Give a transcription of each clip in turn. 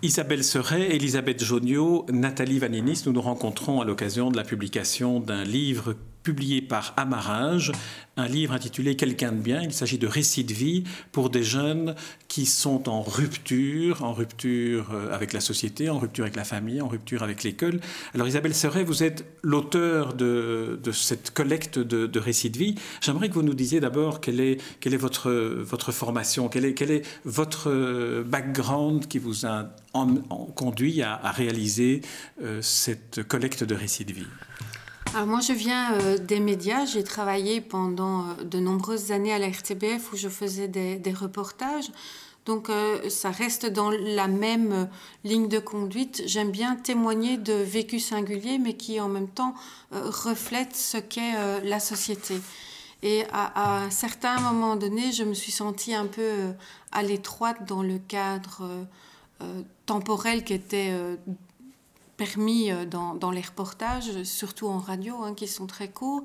Isabelle Seret, Elisabeth Joniot, Nathalie Vaninis, nous nous rencontrons à l'occasion de la publication d'un livre publié par Amarage, un livre intitulé Quelqu'un de bien. Il s'agit de récits de vie pour des jeunes qui sont en rupture, en rupture euh, avec la société, en rupture avec la famille, en rupture avec l'école. Alors Isabelle Serret, vous êtes l'auteur de, cette collecte de, récits de vie. J'aimerais que vous nous disiez d'abord quelle est, votre, formation, quel est, quel est votre background qui vous a conduit à, réaliser euh, cette collecte de récits de vie. Alors moi, je viens euh, des médias. J'ai travaillé pendant euh, de nombreuses années à la RTBF où je faisais des, reportages. Donc euh, ça reste dans la même ligne de conduite. J'aime bien témoigner de vécus singuliers, mais qui en même temps reflètent ce qu'est la société. Et à, à, un certain moment je me suis sentie un peu à l'étroite dans le cadre temporel qui était permis euh, dans, les reportages, surtout en radio, hein, qui sont très courts.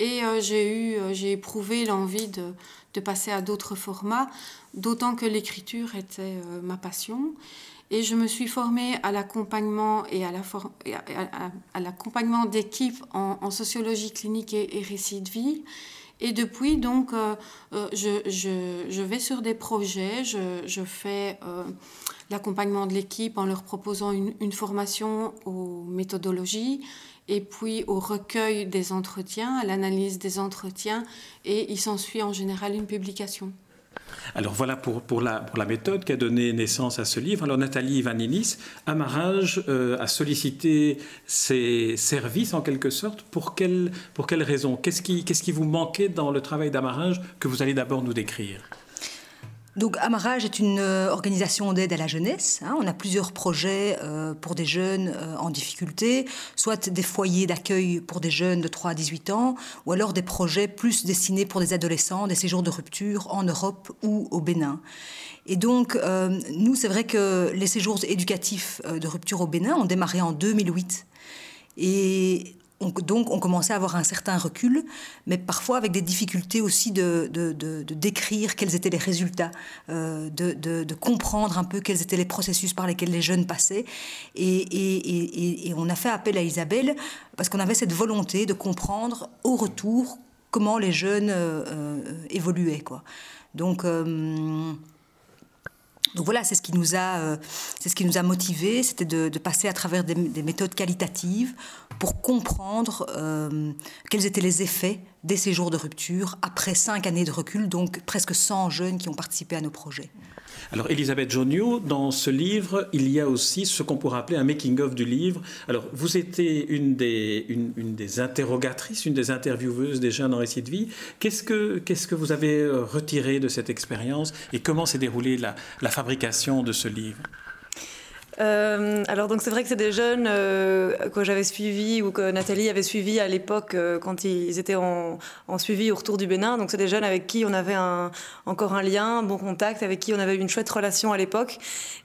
Et euh, j'ai eu, euh, j'ai éprouvé l'envie de, passer à d'autres formats, d'autant que l'écriture était ma passion. Et je me suis formée à l'accompagnement et à, la à, l'accompagnement d'équipes en, sociologie clinique et, récit de vie. Et depuis, donc, je, je, vais sur des projets, je, je fais l'accompagnement de l'équipe en leur proposant une, formation aux méthodologies et puis au recueil des entretiens, à l'analyse des entretiens, et il s'ensuit en général une publication. Alors voilà pour, la, méthode qui a donné naissance à ce livre. Alors Nathalie Vaninis, Amarage euh, a sollicité ses services en quelque sorte. Pour quelle, pour quelle raison? Qu'est-ce qui, qu'est-ce qui vous manquait dans le travail d'Amarage que vous allez d'abord nous décrire? Donc Amarage est une euh, organisation d'aide à la jeunesse. Hein. On a plusieurs projets euh, pour des jeunes euh, en difficulté, soit des foyers d'accueil pour des jeunes de 3 à 18 ans, ou alors des projets plus destinés pour des adolescents, des séjours de rupture en Europe ou au Bénin. Et donc, nous, c'est vrai que les séjours éducatifs de rupture au Bénin ont démarré en 2008. Et donc, on commençait à avoir un certain recul, mais parfois avec des difficultés aussi de, décrire quels étaient les résultats, euh, de, comprendre un peu quels étaient les processus par lesquels les jeunes passaient. Et, on a fait appel à Isabelle parce qu'on avait cette volonté de comprendre au retour comment les jeunes euh, euh, évoluaient. Quoi. Donc, donc voilà, c'est ce qui nous a, euh, c'est ce qui nous a motivés, c'était de, passer à travers des, méthodes qualitatives pour comprendre euh, quels étaient les effets des séjours de rupture après cinq années de recul, donc presque 100 jeunes qui ont participé à nos projets. Alors, Elisabeth Jonio, dans ce livre, il y a aussi ce qu'on pourrait appeler un making-of du livre. Alors, vous étiez une des, interrogatrices, une des intervieweuses des jeunes en récit de vie. Qu'est-ce que, qu'est-ce que vous avez euh, retiré de cette expérience et comment s'est déroulée la, la fabrication de ce livre euh, alors donc c'est vrai que c'est des jeunes euh, que j'avais suivis ou que Nathalie avait suivis à l'époque euh, quand ils étaient en, suivi au retour du Bénin. Donc c'est des jeunes avec qui on avait encore un lien, un bon contact, avec qui on avait une chouette relation à l'époque.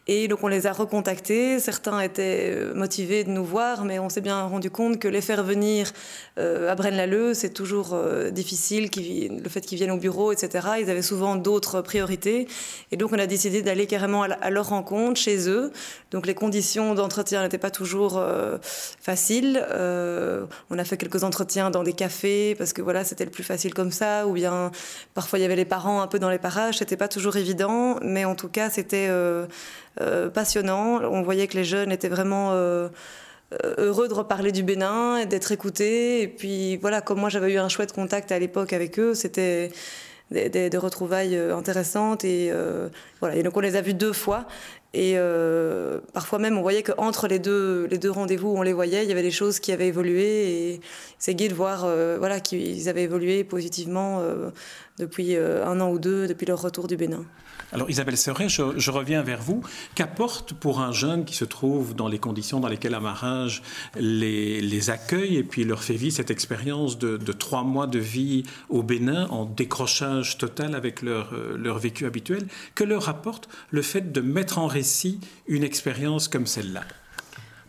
Et donc on les a recontactés. Certains étaient motivés de nous voir, mais on s'est bien rendu compte que les faire venir à Braine-l'Alleud, c'est toujours difficile. Le fait qu'ils viennent au bureau, etc. Ils avaient souvent d'autres priorités. Et donc on a décidé d'aller carrément à, leur rencontre chez eux. Donc les conditions d'entretien n'étaient pas toujours euh, faciles. Euh, on a fait quelques entretiens dans des cafés parce que voilà, c'était le plus facile comme ça. Ou bien parfois il y avait les parents un peu dans les parages. C'était pas toujours évident, mais en tout cas c'était euh, passionnant. On voyait que les jeunes étaient vraiment heureux de reparler du Bénin et d'être écoutés. Et puis voilà, comme moi j'avais eu un chouette contact à l'époque avec eux, c'était des, retrouvailles intéressantes et voilà. Et donc on les a vus deux fois et euh, parfois même, on voyait qu'entre les deux, les deux rendez-vous, on les voyait, il y avait des choses qui avaient évolué. Et c'est gai de voir euh, voilà, qu'ils avaient évolué positivement euh, depuis un an ou deux, depuis leur retour du Bénin. Alors Isabelle Serret, je, reviens vers vous. Qu'apporte pour un jeune qui se trouve dans les conditions dans lesquelles Amarage les, les accueille et puis leur fait vivre cette expérience de, de, trois mois de vie au Bénin en décrochage total avec leur, leur vécu habituel Que leur apporte le fait de mettre en récit une expérience comme celle-là?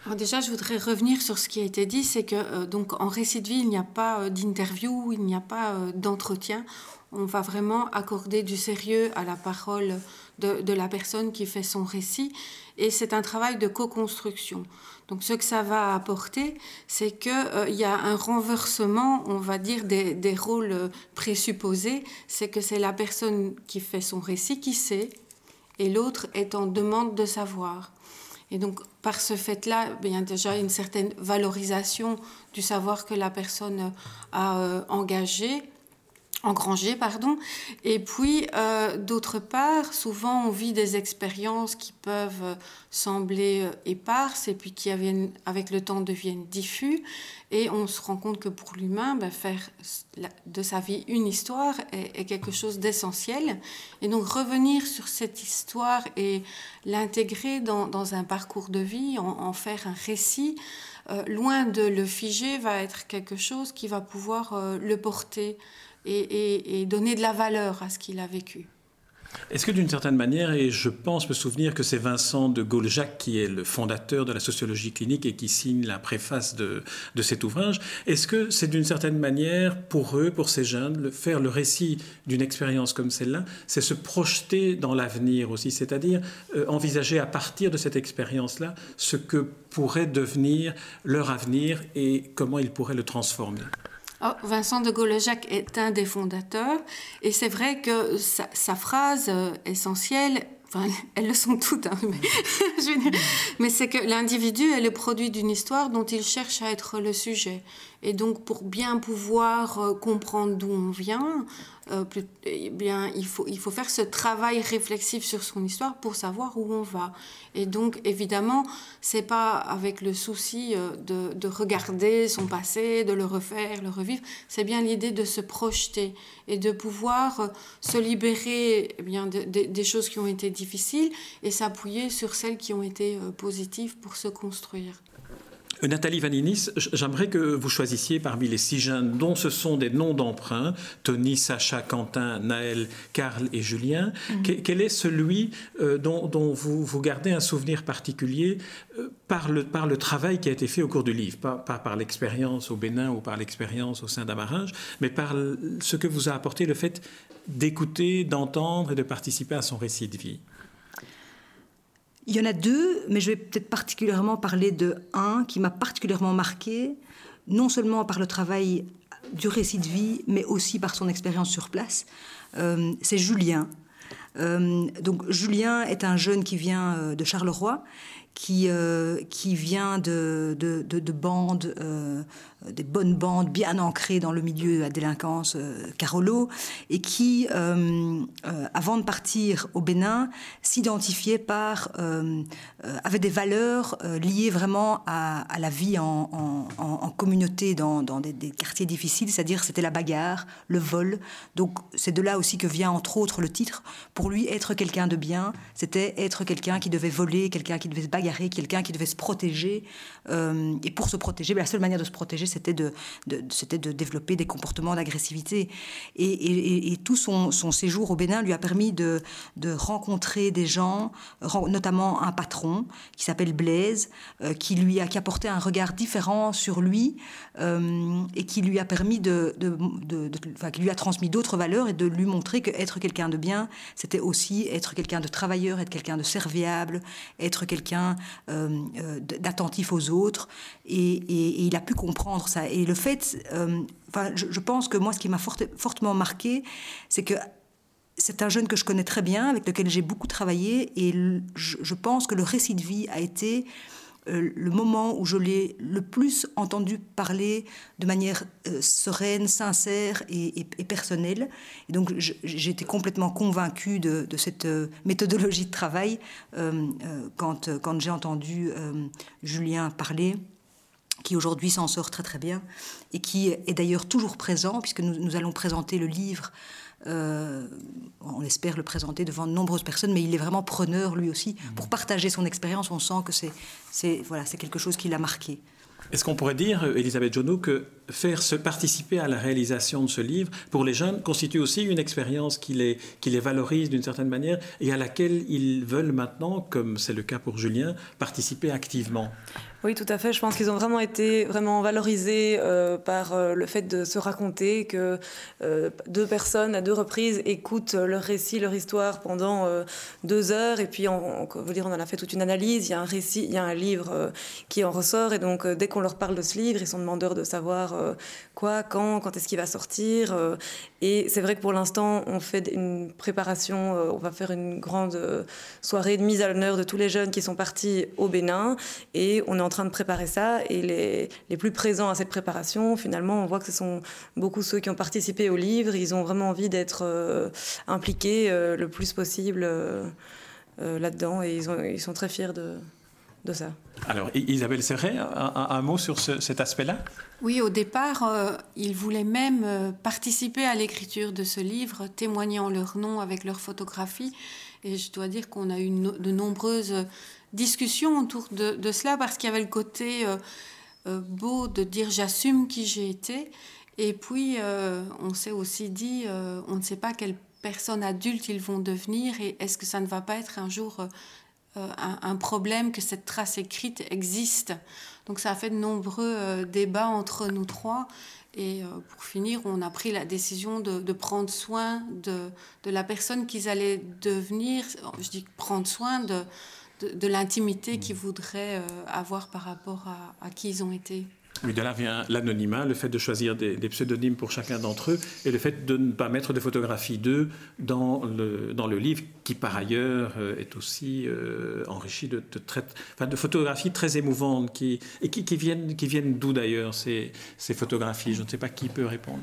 Alors déjà, je voudrais revenir sur ce qui a été dit, c'est que euh, donc en récit de vie, il n'y a pas euh, d'interview, il n'y a pas euh, d'entretien on va vraiment accorder du sérieux à la parole de, la personne qui fait son récit. Et c'est un travail de co-construction. Donc ce que ça va apporter, c'est qu'il euh, y a un renversement, on va dire, des, des rôles présupposés. C'est que c'est la personne qui fait son récit qui sait, et l'autre est en demande de savoir. Et donc, par ce fait-là, il y a déjà une certaine valorisation du savoir que la personne a euh, engagé engrangé, pardon. Et puis, euh, d'autre part, souvent on vit des expériences qui peuvent euh, sembler euh, éparses et puis qui avec le temps deviennent diffus. Et on se rend compte que pour l'humain, ben, faire de sa vie une histoire est, quelque chose d'essentiel. Et donc revenir sur cette histoire et l'intégrer dans, un parcours de vie, en, faire un récit, loin de le figer, va être quelque chose qui va pouvoir le porter et, donner de la valeur à ce qu'il a vécu. Est-ce que d'une certaine manière, et je pense me souvenir que c'est Vincent de Gauljac qui est le fondateur de la sociologie clinique et qui signe la préface de, cet ouvrage, est-ce que c'est d'une certaine manière pour eux, pour ces jeunes, faire le récit d'une expérience comme celle-là, c'est se projeter dans l'avenir aussi, c'est-à-dire euh, envisager à partir de cette expérience-là ce que pourrait devenir leur avenir et comment ils pourraient le transformer? Oh, Vincent de Gaulle-Jacques est un des fondateurs et c'est vrai que sa, phrase euh, essentielle, enfin, elles le sont toutes, hein, mais, mais c'est que l'individu est le produit d'une histoire dont il cherche à être le sujet. Et donc, pour bien pouvoir euh, comprendre d'où on vient, euh, eh bien, il faut, il faut faire ce travail réflexif sur son histoire pour savoir où on va. Et donc, évidemment, c'est pas avec le souci euh, de, de, regarder son passé, de le refaire, le revivre. C'est bien l'idée de se projeter et de pouvoir euh, se libérer eh bien, des choses qui ont été difficiles et s'appuyer sur celles qui ont été positives pour se construire. Nathalie Vaninis, j'aimerais que vous choisissiez parmi les six jeunes dont ce sont des noms d'emprunt, Tony, Sacha, Quentin, Naël, Karl et Julien, mhm. quel est celui euh, dont, vous, vous, gardez un souvenir particulier euh, par, le, par le travail qui a été fait au cours du livre, pas, par l'expérience au Bénin ou par l'expérience au sein d'Amarage, mais par ce que vous a apporté le fait d'écouter, d'entendre et de participer à son récit de vie il y en a deux, mais je vais peut-être particulièrement parler de un qui m'a particulièrement marqué, non seulement par le travail du récit de vie, mais aussi par son expérience sur place. Euh, c'est Julien. Euh, donc Julien est un jeune qui vient euh, de Charleroi, qui, vient de, de, de, bandes des bonnes bandes bien ancrées dans le milieu de la délinquance euh, Carolo, et qui, euh, avant de partir au Bénin, s'identifiait par, avait des valeurs liées vraiment à, la vie en, communauté dans, des, des, quartiers difficiles, c'est-à-dire c'était la bagarre, le vol. Donc c'est de là aussi que vient entre autres le titre. Pour lui, être quelqu'un de bien, c'était être quelqu'un qui devait voler, quelqu'un qui devait se bagarrer, quelqu'un qui devait se protéger. et pour se protéger, la seule manière de se protéger, c'était de, c'était de développer des comportements d'agressivité. Et, tout son, séjour au Bénin lui a permis de, rencontrer des gens, notamment un patron qui s'appelle Blaise, euh, qui lui a qui apporté un regard différent sur lui euh, et qui lui a permis de, qui lui a transmis d'autres valeurs et de lui montrer que être quelqu'un de bien, c'était aussi être quelqu'un de travailleur, être quelqu'un de serviable, être quelqu'un euh, d'attentif aux autres. Et, et, il a pu comprendre ça. Et le fait, euh, je, pense que moi, ce qui m'a fortement marqué, c'est que c'est un jeune que je connais très bien, avec lequel j'ai beaucoup travaillé, et je, pense que le récit de vie a été euh, le moment où je l'ai le plus entendu parler de manière euh, sereine, sincère et, personnelle. Et donc été complètement convaincue de, cette méthodologie de travail quand j'ai entendu Julien parler qui aujourd'hui s'en sort très très bien et qui est d'ailleurs toujours présent puisque nous, allons présenter le livre. Euh, on espère le présenter devant de nombreuses personnes, mais il est vraiment preneur lui aussi pour partager son expérience. On sent que c'est voilà, c'est quelque chose qui l'a marqué. Est-ce qu'on pourrait dire, Elisabeth Jonot, que faire se participer à la réalisation de ce livre pour les jeunes constitue aussi une expérience qui les, qui les valorise d'une certaine manière et à laquelle ils veulent maintenant, comme c'est le cas pour Julien, participer activement. Oui, tout à fait. Je pense qu'ils ont vraiment été vraiment valorisés euh, par euh, le fait de se raconter, que euh, deux personnes à deux reprises écoutent leur récit, leur histoire pendant deux heures, et puis on, on, dire, on en a fait toute une analyse. Il y a un récit, il y a un livre qui en ressort, et donc dès qu'on leur parle de ce livre, ils sont demandeurs de savoir quoi, quand, quand est-ce qu'il va sortir. et c'est vrai que pour l'instant, on fait une préparation. on va faire une grande soirée de mise à l'honneur de tous les jeunes qui sont partis au Bénin, et on est en train de préparer ça et les, les, plus présents à cette préparation, finalement, on voit que ce sont beaucoup ceux qui ont participé au livre. Ils ont vraiment envie d'être euh, impliqués euh, le plus possible euh, là-dedans et ils, sont très fiers de, de ça. Alors, Isabelle Serret, un, un, mot sur ce, cet aspect-là? Oui, au départ, euh, ils voulaient même participer à l'écriture de ce livre, témoignant leur nom avec leur photographie. Et je dois dire qu'on a eu no de nombreuses discussion autour de, de cela parce qu'il y avait le côté euh, euh, beau de dire j'assume qui j'ai été. Et puis, euh, on s'est aussi dit, euh, on ne sait pas quelle personne adulte ils vont devenir et est-ce que ça ne va pas être un jour euh, un, un, problème que cette trace écrite existe. Donc ça a fait de nombreux euh, débats entre nous trois. Et euh, pour finir, on a pris la décision de, prendre soin de, la personne qu'ils allaient devenir. Je dis prendre soin de, l'intimité qu'ils voudraient euh, avoir par rapport à qui ils ont été. Oui, de là vient l'anonymat, le fait de choisir des, pseudonymes pour chacun d'entre eux et le fait de ne pas mettre de photographies d'eux dans le, dans le livre qui, par ailleurs, euh, est aussi euh, enrichi de, photographies très émouvantes qui, et qui, viennent, qui viennent d'où d'ailleurs ces, ces photographies? Je ne sais pas qui peut répondre.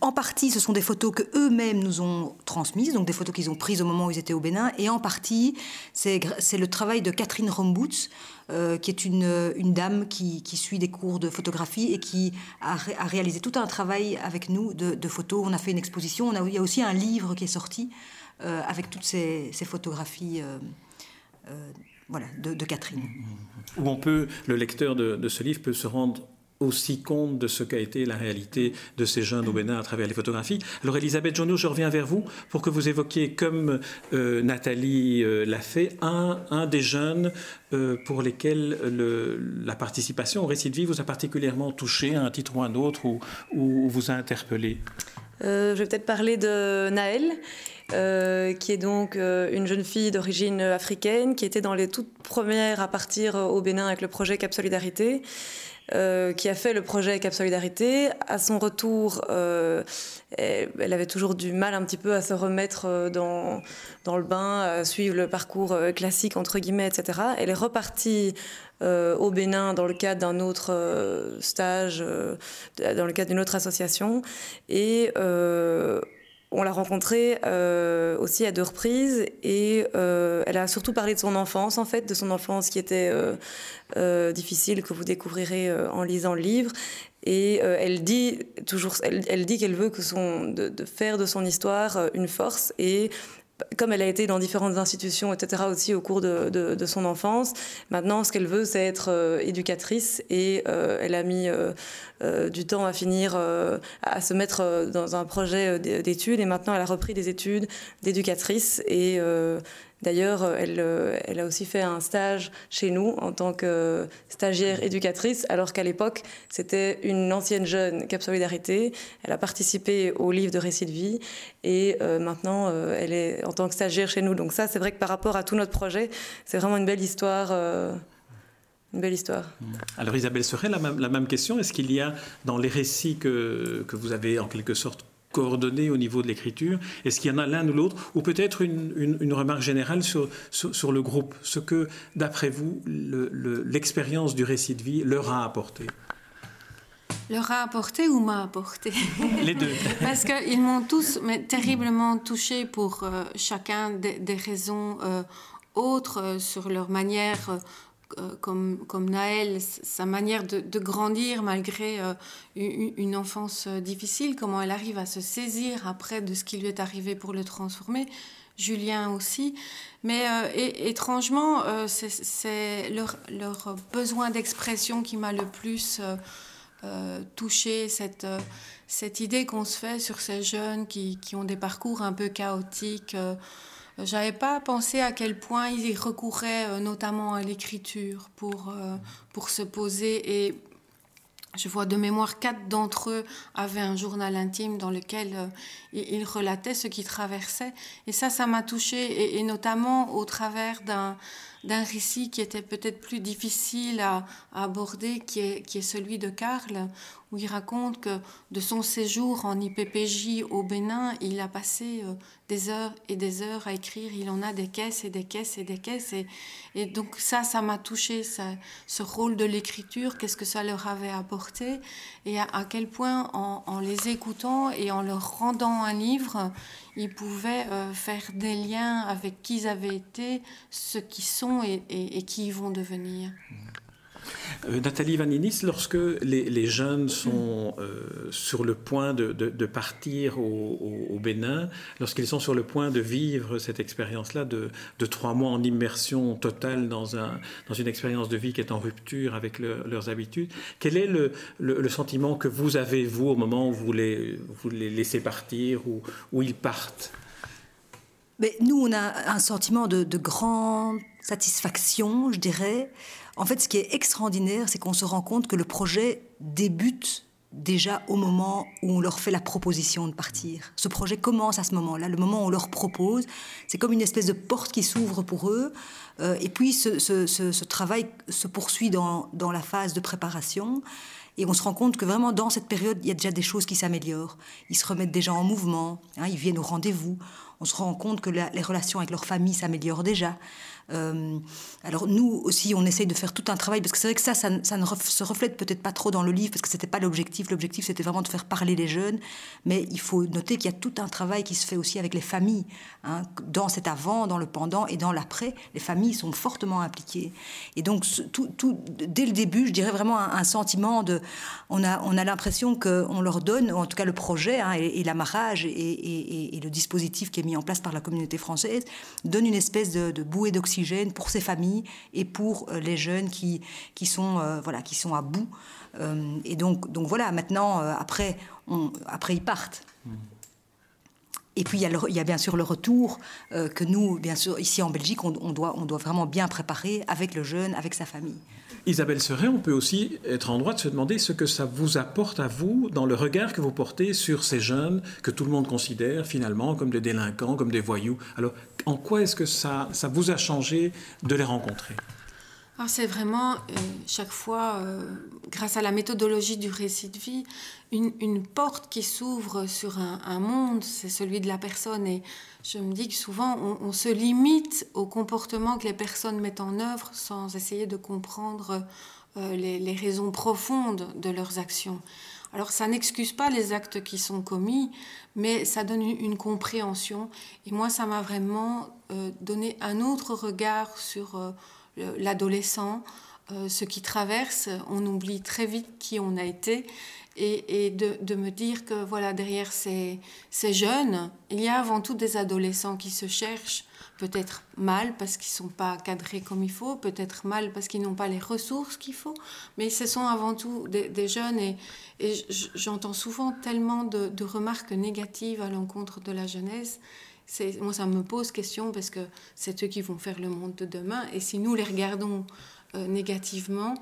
En partie, ce sont des photos que eux-mêmes nous ont transmises, donc des photos qu'ils ont prises au moment où ils étaient au Bénin, et en partie, c'est le travail de Catherine Rombouts, euh, qui est une, une dame qui, suit des cours de photographie et qui a, ré, a réalisé tout un travail avec nous de, photos. On a fait une exposition, il y a aussi un livre qui est sorti euh, avec toutes ces, photographies. Euh, euh, voilà, de, Catherine. Où on peut, le lecteur de ce livre peut se rendre aussi compte de ce qu'a été la réalité de ces jeunes au Bénin à travers les photographies. Alors Elisabeth Jonio, je reviens vers vous pour que vous évoquiez, comme euh, Nathalie euh, l'a fait, un, des jeunes euh, pour lesquels le, la participation au récit de vie vous a particulièrement touché à un titre ou un autre ou, ou vous a interpellé? Je vais peut-être parler de Naël. Euh, qui est donc euh, une jeune fille d'origine africaine qui était dans les toutes premières à partir au Bénin avec le projet Cap Solidarité. Euh, qui a fait le projet Cap Solidarité. À son retour, euh, elle avait toujours du mal un petit peu à se remettre euh, dans, dans le bain, à suivre le parcours euh, classique, entre guillemets, etc. Elle est repartie euh, au Bénin dans le cadre d'un autre euh, stage, euh, dans le cadre d'une autre association. Et euh, on l'a rencontrée euh, aussi à deux reprises et euh, elle a surtout parlé de son enfance en fait, de son enfance qui était euh, difficile que vous découvrirez en lisant le livre. Et elle dit toujours, elle, dit qu'elle veut que son, de, faire de son histoire une force et comme elle a été dans différentes institutions, etc., aussi au cours de, de, son enfance, maintenant, ce qu'elle veut, c'est être euh, éducatrice et euh, elle a mis euh, du temps à finir, à se mettre dans un projet d'études et maintenant, elle a repris des études d'éducatrice et D'ailleurs, elle, elle a aussi fait un stage chez nous en tant que stagiaire éducatrice, alors qu'à l'époque, c'était une ancienne jeune Cap Solidarité. Elle a participé au livre de récits de vie et euh, maintenant, euh, elle est en tant que stagiaire chez nous. Donc ça, c'est vrai que par rapport à tout notre projet, c'est vraiment une belle histoire. Euh, une belle histoire. Alors Isabelle Serret, la même, la même question. Est-ce qu'il y a dans les récits que, que vous avez en quelque sorte coordonnés au niveau de l'écriture. Est-ce qu'il y en a l'un ou l'autre Ou peut-être une, une, une, remarque générale sur, sur, sur, le groupe, ce que, d'après vous, l'expérience le, du récit de vie leur a apporté? Leur a apporté ou m'a apporté? Les deux. Parce qu'ils m'ont tous mais, terriblement touché pour euh, chacun des, des raisons euh, autres euh, sur leur manière comme, comme Naël, sa manière de, grandir malgré euh, une, enfance euh, difficile, comment elle arrive à se saisir après de ce qui lui est arrivé pour le transformer. Julien aussi. Mais euh, étrangement, euh, c'est leur, besoin d'expression qui m'a le plus... Euh, touché cette, idée qu'on se fait sur ces jeunes qui, ont des parcours un peu chaotiques. J'avais pas pensé à quel point ils recouraient notamment à l'écriture pour, pour se poser et je vois de mémoire, quatre d'entre eux avaient un journal intime dans lequel euh, ils relataient ce qu'ils traversaient. Et ça, ça m'a touchée, et, notamment au travers d'un récit qui était peut-être plus difficile à, aborder, qui est, qui est, celui de Karl, où il raconte que de son séjour en IPPJ au Bénin, il a passé euh, des heures et des heures à écrire. Il en a des caisses et des caisses et des caisses. Et, et donc ça, ça m'a touché, ce rôle de l'écriture, qu'est-ce que ça leur avait apporté, et à, quel point en, les écoutant et en leur rendant un livre, ils pouvaient euh, faire des liens avec qui ils avaient été, ce qu'ils sont et, qui ils vont devenir. Euh, Nathalie Vaninis, lorsque les, jeunes sont euh, sur le point de, partir au, Bénin, lorsqu'ils sont sur le point de vivre cette expérience-là de, trois mois en immersion totale dans, un, dans une expérience de vie qui est en rupture avec leurs habitudes, quel est le, sentiment que vous avez, vous, au moment où vous les, laissez partir, ou où ils partent? Nous, on a un sentiment de grande satisfaction, je dirais, en fait, ce qui est extraordinaire, c'est qu'on se rend compte que le projet débute déjà au moment où on leur fait la proposition de partir. Ce projet commence à ce moment-là, le moment où on leur propose. C'est comme une espèce de porte qui s'ouvre pour eux. Euh, et puis ce, travail se poursuit dans, la phase de préparation. Et on se rend compte que vraiment dans cette période, il y a déjà des choses qui s'améliorent. Ils se remettent déjà en mouvement, hein, ils viennent au rendez-vous. On se rend compte que les relations avec leur famille s'améliorent déjà. Euh, alors nous aussi, on essaye de faire tout un travail, parce que c'est vrai que ça, ça, ne se reflète peut-être pas trop dans le livre, parce que c'était pas l'objectif. L'objectif, c'était vraiment de faire parler les jeunes. Mais il faut noter qu'il y a tout un travail qui se fait aussi avec les familles. Hein, dans cet avant, dans le pendant et dans l'après, les familles sont fortement impliquées. Et donc, dès le début, je dirais vraiment un, sentiment de... On a, on a l'impression qu'on leur donne, en tout cas le projet hein, et, l'amarrage et, le dispositif qui est mis en place par la communauté française, donne une espèce de, bouée d'oxygène pour ces familles et pour euh, les jeunes qui, qui, sont, euh, voilà, qui sont à bout. Euh, et donc, donc voilà, maintenant, après, après, ils partent. Et puis il y, a bien sûr le retour que nous, bien sûr, ici en Belgique, on, doit, on doit vraiment bien préparer avec le jeune, avec sa famille. Isabelle Serret, on peut aussi être en droit de se demander ce que ça vous apporte à vous dans le regard que vous portez sur ces jeunes que tout le monde considère finalement comme des délinquants, comme des voyous. Alors en quoi est-ce que ça, ça vous a changé de les rencontrer? C'est vraiment, euh, chaque fois, euh, grâce à la méthodologie du récit de vie, une, porte qui s'ouvre sur un, monde, c'est celui de la personne. Et je me dis que souvent, on, se limite au comportement que les personnes mettent en œuvre sans essayer de comprendre euh, les, raisons profondes de leurs actions. Alors ça n'excuse pas les actes qui sont commis, mais ça donne une, compréhension. Et moi, ça m'a vraiment donné un autre regard sur l'adolescent, euh, ce qui traverse. On oublie très vite qui on a été. Et, de, me dire que voilà derrière ces, jeunes, il y a avant tout des adolescents qui se cherchent, peut-être mal parce qu'ils ne sont pas cadrés comme il faut, peut-être mal parce qu'ils n'ont pas les ressources qu'il faut, mais ce sont avant tout des, jeunes et j'entends souvent tellement de, remarques négatives à l'encontre de la jeunesse. Moi, ça me pose question parce que c'est eux qui vont faire le monde de demain et si nous les regardons euh, négativement,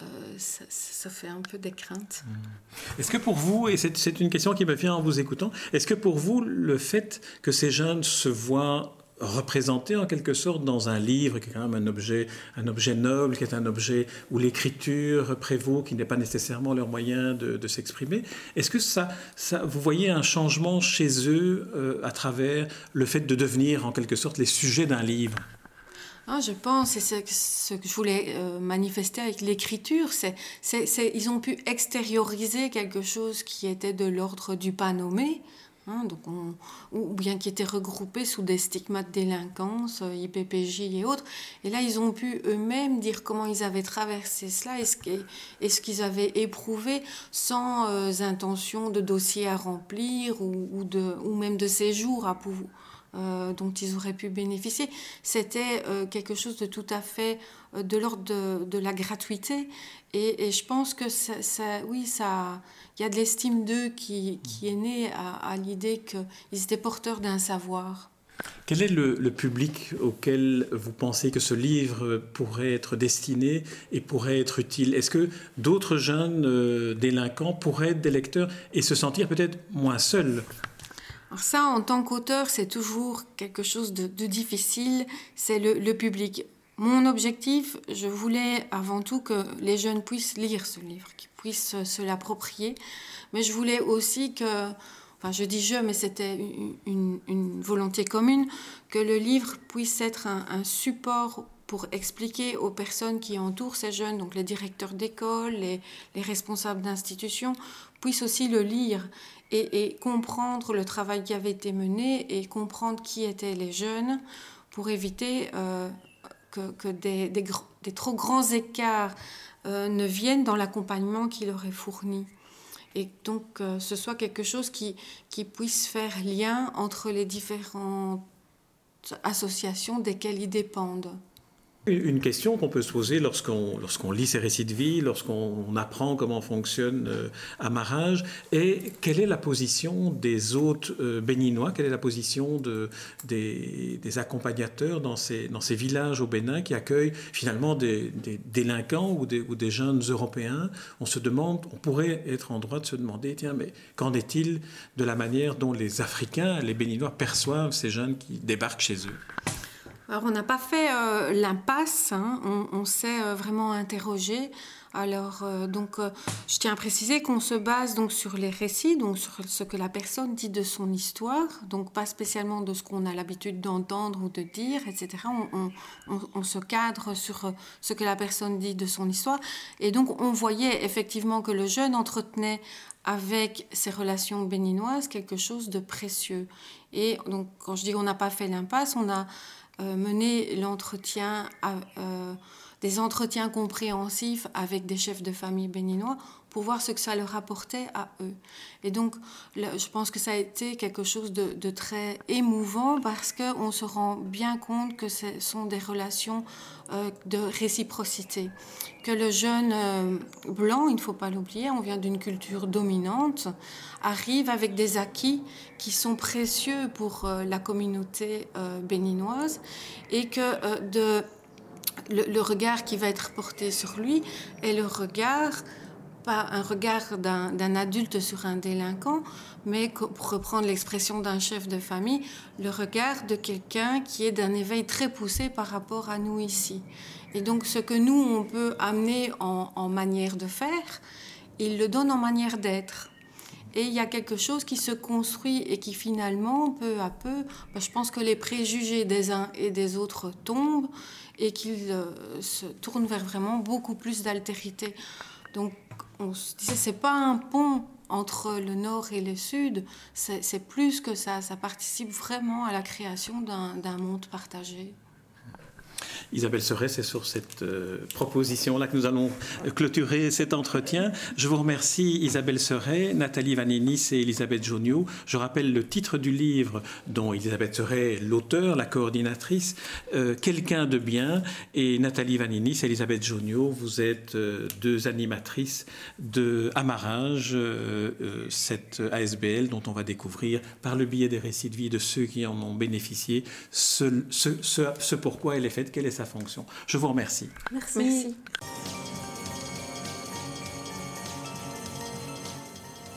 euh, ça, fait un peu des craintes. Mmh. Est-ce que pour vous, et c'est une question qui me vient en vous écoutant, est-ce que pour vous, le fait que ces jeunes se voient représenté en quelque sorte dans un livre qui est quand même un objet, un objet noble, qui est un objet où l'écriture prévaut, qui n'est pas nécessairement leur moyen de, s'exprimer. Est-ce que ça, ça, vous voyez un changement chez eux euh, à travers le fait de devenir en quelque sorte les sujets d'un livre? Ah, je pense, c'est ce que je voulais euh, manifester avec l'écriture, c'est, ils ont pu extérioriser quelque chose qui était de l'ordre du pas nommé, Hein, donc ou bien qui étaient regroupés sous des stigmates délinquance, euh, IPPJ et autres. Et là, ils ont pu eux-mêmes dire comment ils avaient traversé cela et ce qu'ils avaient éprouvé sans euh, intention de dossier à remplir ou, de, ou même de séjour à pouvoir, euh, dont ils auraient pu bénéficier. C'était quelque chose de tout à fait de l'ordre de, la gratuité. Et, je pense que ça, oui, ça, il y a de l'estime d'eux qui, qui, est née à, l'idée qu'ils étaient porteurs d'un savoir. Quel est le, public auquel vous pensez que ce livre pourrait être destiné et pourrait être utile? Est-ce que d'autres jeunes euh, délinquants pourraient être des lecteurs et se sentir peut-être moins seuls? Alors ça, en tant qu'auteur, c'est toujours quelque chose de, difficile, c'est le, public. Mon objectif, je voulais avant tout que les jeunes puissent lire ce livre, qu'ils puissent se l'approprier, mais je voulais aussi que, enfin je dis je, mais c'était une, volonté commune, que le livre puisse être un, support pour expliquer aux personnes qui entourent ces jeunes, donc les directeurs d'école, les, les responsables d'institutions, puissent aussi le lire et, comprendre le travail qui avait été mené et comprendre qui étaient les jeunes pour éviter euh, que, des, des, trop grands écarts euh, ne viennent dans l'accompagnement qu'il leur est fourni. Et donc, euh, ce soit quelque chose qui, qui puisse faire lien entre les différentes associations desquelles ils dépendent. Une question qu'on peut se poser lorsqu'on lit ces récits de vie, lorsqu'on apprend comment fonctionne euh, Amarage, est quelle est la position des hôtes euh, béninois, quelle est la position de, des, accompagnateurs dans ces, dans ces villages au Bénin qui accueillent finalement des, des délinquants ou des, ou des jeunes Européens? On se demande, on pourrait être en droit de se demander, tiens, mais qu'en est-il de la manière dont les Africains, les Béninois perçoivent ces jeunes qui débarquent chez eux? Alors, on n'a pas fait euh, l'impasse, hein. on, s'est euh, vraiment interrogé. Alors, euh, donc, je tiens à préciser qu'on se base donc sur les récits, donc sur ce que la personne dit de son histoire, donc pas spécialement de ce qu'on a l'habitude d'entendre ou de dire, etc. On, se cadre sur ce que la personne dit de son histoire. Et donc, on voyait effectivement que le jeune entretenait avec ses relations béninoises quelque chose de précieux. Et donc, quand je dis qu'on n'a pas fait l'impasse, on a mener l'entretien, euh, des entretiens compréhensifs avec des chefs de famille béninois pour voir ce que ça leur apportait à eux. Et donc, je pense que ça a été quelque chose de, très émouvant parce qu'on se rend bien compte que ce sont des relations euh, de réciprocité. Que le jeune euh, blanc, il ne faut pas l'oublier, on vient d'une culture dominante, arrive avec des acquis qui sont précieux pour euh, la communauté béninoise et que de, le, regard qui va être porté sur lui est le regard pas un regard d'un adulte sur un délinquant, mais pour reprendre l'expression d'un chef de famille, le regard de quelqu'un qui est d'un éveil très poussé par rapport à nous ici. Et donc ce que nous, on peut amener en, manière de faire, il le donne en manière d'être. Et il y a quelque chose qui se construit et qui finalement, peu à peu, bah, je pense que les préjugés des uns et des autres tombent et qu'ils euh, se tournent vers vraiment beaucoup plus d'altérité. Donc on se disait, c'est pas un pont entre le nord et le sud, c'est plus que ça, ça participe vraiment à la création d'un monde partagé. Isabelle Serret, c'est sur cette euh, proposition-là que nous allons clôturer cet entretien. Je vous remercie Isabelle Serret, Nathalie Vanénis et Elisabeth Joniou. Je rappelle le titre du livre dont Isabelle Serret est l'auteur, la coordinatrice, euh, Quelqu'un de bien, et Nathalie Vanénis et Elisabeth Joniou, vous êtes euh, deux animatrices de Amarage, cette ASBL dont on va découvrir par le biais des récits de vie de ceux qui en ont bénéficié ce, ce pourquoi elle est faite, quelle est sa fonction. Je vous remercie. Merci.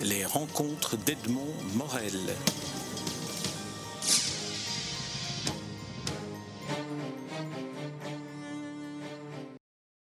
Les rencontres d'Edmond Morel.